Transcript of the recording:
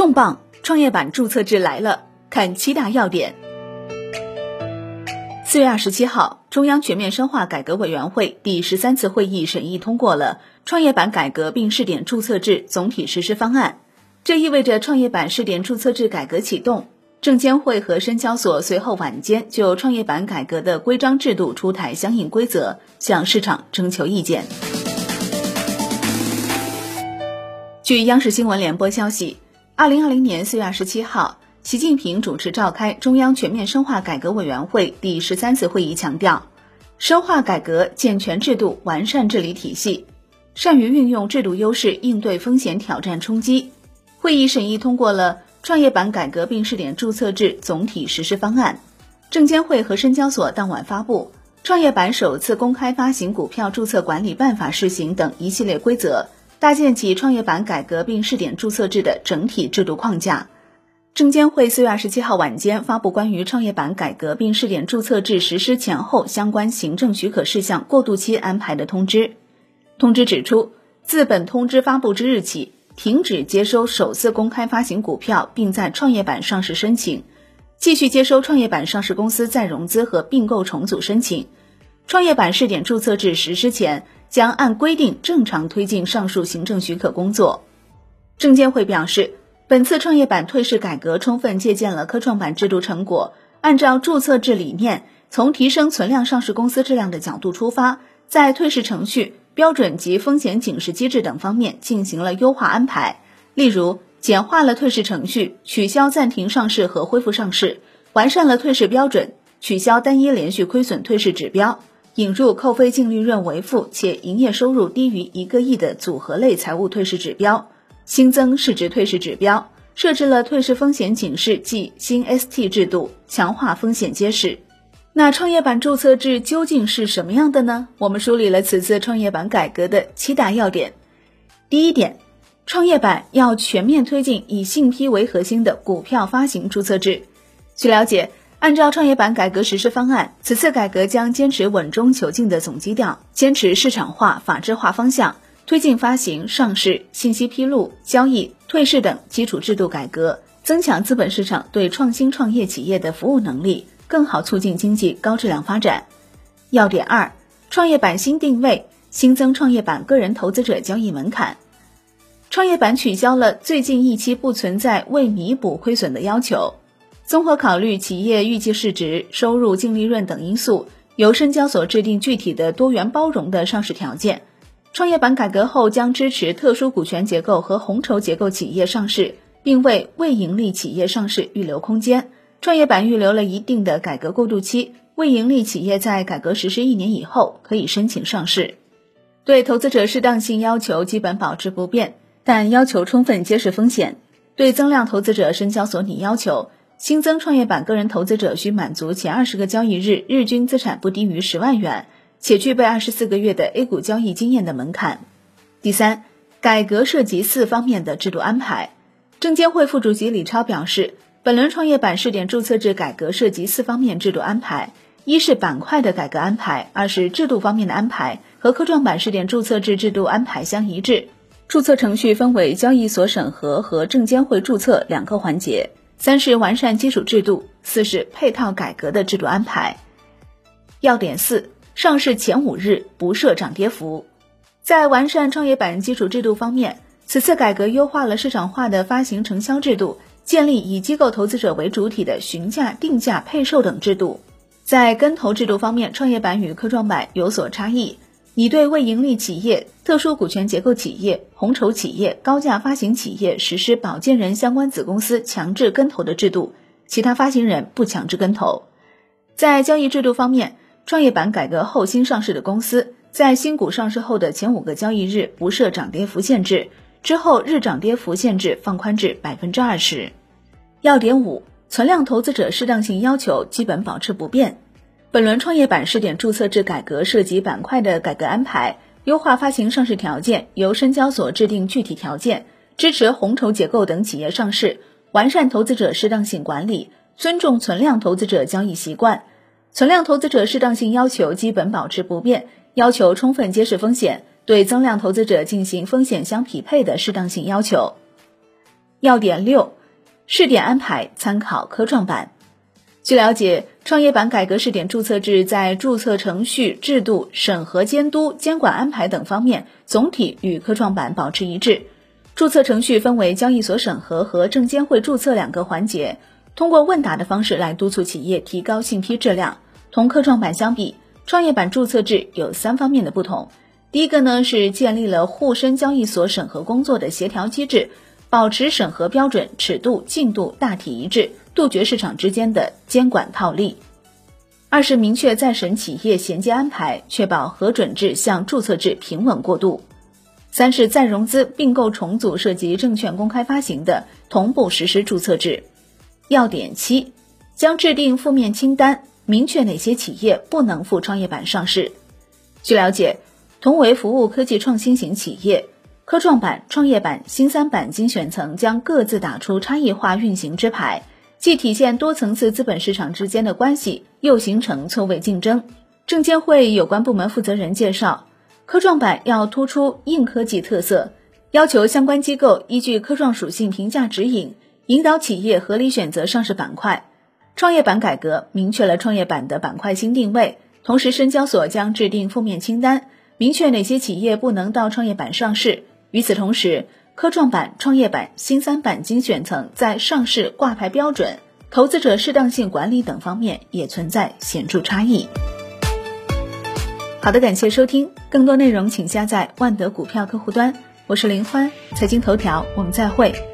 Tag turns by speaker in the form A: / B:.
A: 重磅创业板注册制来了，看七大要点。四月二十七号，中央全面深化改革委员会第十三次会议审议通过了创业板改革并试点注册制总体实施方案，这意味着创业板试点注册制改革启动。证监会和深交所随后晚间就创业板改革的规章制度出台相应规则，向市场征求意见。据央视新闻联播消息，二零二零年四月二十七号。习近平主持召开中央全面深化改革委员会第十三次会议，强调，深化改革、健全制度、完善治理体系，善于运用制度优势应对风险挑战冲击。会议审议通过了创业板改革并试点注册制总体实施方案。证监会和深交所当晚发布《创业板首次公开发行股票注册管理办法（试行）》等一系列规则，搭建起创业板改革并试点注册制的整体制度框架。证监会四月二十七号晚间发布关于创业板改革并试点注册制实施前后相关行政许可事项过渡期安排的通知。通知指出，自本通知发布之日起，停止接收首次公开发行股票并在创业板上市申请，继续接收创业板上市公司再融资和并购重组申请。创业板试点注册制实施前，将按规定正常推进上述行政许可工作。证监会表示。本次创业板退市改革充分借鉴了科创板制度成果，按照注册制理念，从提升存量上市公司质量的角度出发，在退市程序、标准及风险警示机制等方面进行了优化安排。例如，简化了退市程序，取消暂停上市和恢复上市；完善了退市标准，取消单一连续亏损退市指标；引入扣非净利润为负且营业收入低于一个亿的组合类财务退市指标。新增市值退市指标，设置了退市风险警示暨新 ST 制度，强化风险揭示。那创业板注册制究竟是什么样的呢？我们梳理了此次创业板改革的七大要点。第一点，创业板要全面推进以信批为核心的股票发行注册制。据了解，按照创业板改革实施方案，此次改革将坚持稳中求进的总基调，坚持市场化、法治化方向。推进发行、上市、信息披露、交易、退市等基础制度改革，增强资本市场对创新创业企业的服务能力，更好促进经济高质量发展。要点二：创业板新定位，新增创业板个人投资者交易门槛。创业板取消了最近一期不存在未弥补亏损的要求，综合考虑企业预计市值、收入、净利润等因素，由深交所制定具体的多元包容的上市条件。创业板改革后将支持特殊股权结构和红筹结构企业上市，并为未盈利企业上市预留空间。创业板预留了一定的改革过渡期，未盈利企业在改革实施一年以后可以申请上市。对投资者适当性要求基本保持不变，但要求充分揭示风险。对增量投资者，深交所拟要求新增创业板个人投资者需满足前二十个交易日日均资产不低于十万元。且具备二十四个月的 A 股交易经验的门槛。第三，改革涉及四方面的制度安排。证监会副主席李超表示，本轮创业板试点注册制改革涉及四方面制度安排：一是板块的改革安排，二是制度方面的安排，和科创板试点注册制制度安排相一致。注册程序分为交易所审核和证监会注册两个环节。三是完善基础制度，四是配套改革的制度安排。要点四。上市前五日不设涨跌幅。在完善创业板基础制度方面，此次改革优化了市场化的发行承销制度，建立以机构投资者为主体的询价、定价、配售等制度。在跟投制度方面，创业板与科创板有所差异，拟对未盈利企业、特殊股权结构企业、红筹企业、高价发行企业实施保荐人相关子公司强制跟投的制度，其他发行人不强制跟投。在交易制度方面，创业板改革后新上市的公司，在新股上市后的前五个交易日不设涨跌幅限制，之后日涨跌幅限制放宽至百分之二十。要点五：存量投资者适当性要求基本保持不变。本轮创业板试点注册制改革涉及板块的改革安排，优化发行上市条件，由深交所制定具体条件，支持红筹结构等企业上市，完善投资者适当性管理，尊重存量投资者交易习惯。存量投资者适当性要求基本保持不变，要求充分揭示风险，对增量投资者进行风险相匹配的适当性要求。要点六：试点安排参考科创板。据了解，创业板改革试点注册制在注册程序、制度、审核监督、监管安排等方面总体与科创板保持一致。注册程序分为交易所审核和证监会注册两个环节，通过问答的方式来督促企业提高信批质量。同科创板相比，创业板注册制有三方面的不同。第一个呢是建立了沪深交易所审核工作的协调机制，保持审核标准、尺度、进度大体一致。杜绝市场之间的监管套利。二是明确在审企业衔接安排，确保核准制向注册制平稳过渡。三是再融资、并购重组涉及证券公开发行的，同步实施注册制。要点七，将制定负面清单，明确哪些企业不能赴创业板上市。据了解，同为服务科技创新型企业，科创板、创业板、新三板精选层将各自打出差异化运行之牌。既体现多层次资本市场之间的关系，又形成错位竞争。证监会有关部门负责人介绍，科创板要突出硬科技特色，要求相关机构依据科创属性评价指引，引导企业合理选择上市板块。创业板改革明确了创业板的板块新定位，同时深交所将制定负面清单，明确哪些企业不能到创业板上市。与此同时，科创板、创业板、新三板精选层在上市挂牌标准、投资者适当性管理等方面也存在显著差异。好的，感谢收听，更多内容请下载万德股票客户端。我是林欢，财经头条，我们再会。